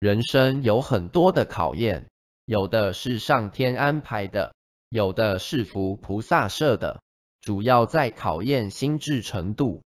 人生有很多的考验有的是上天安排的有的是佛菩萨设的主要在考验心智程度。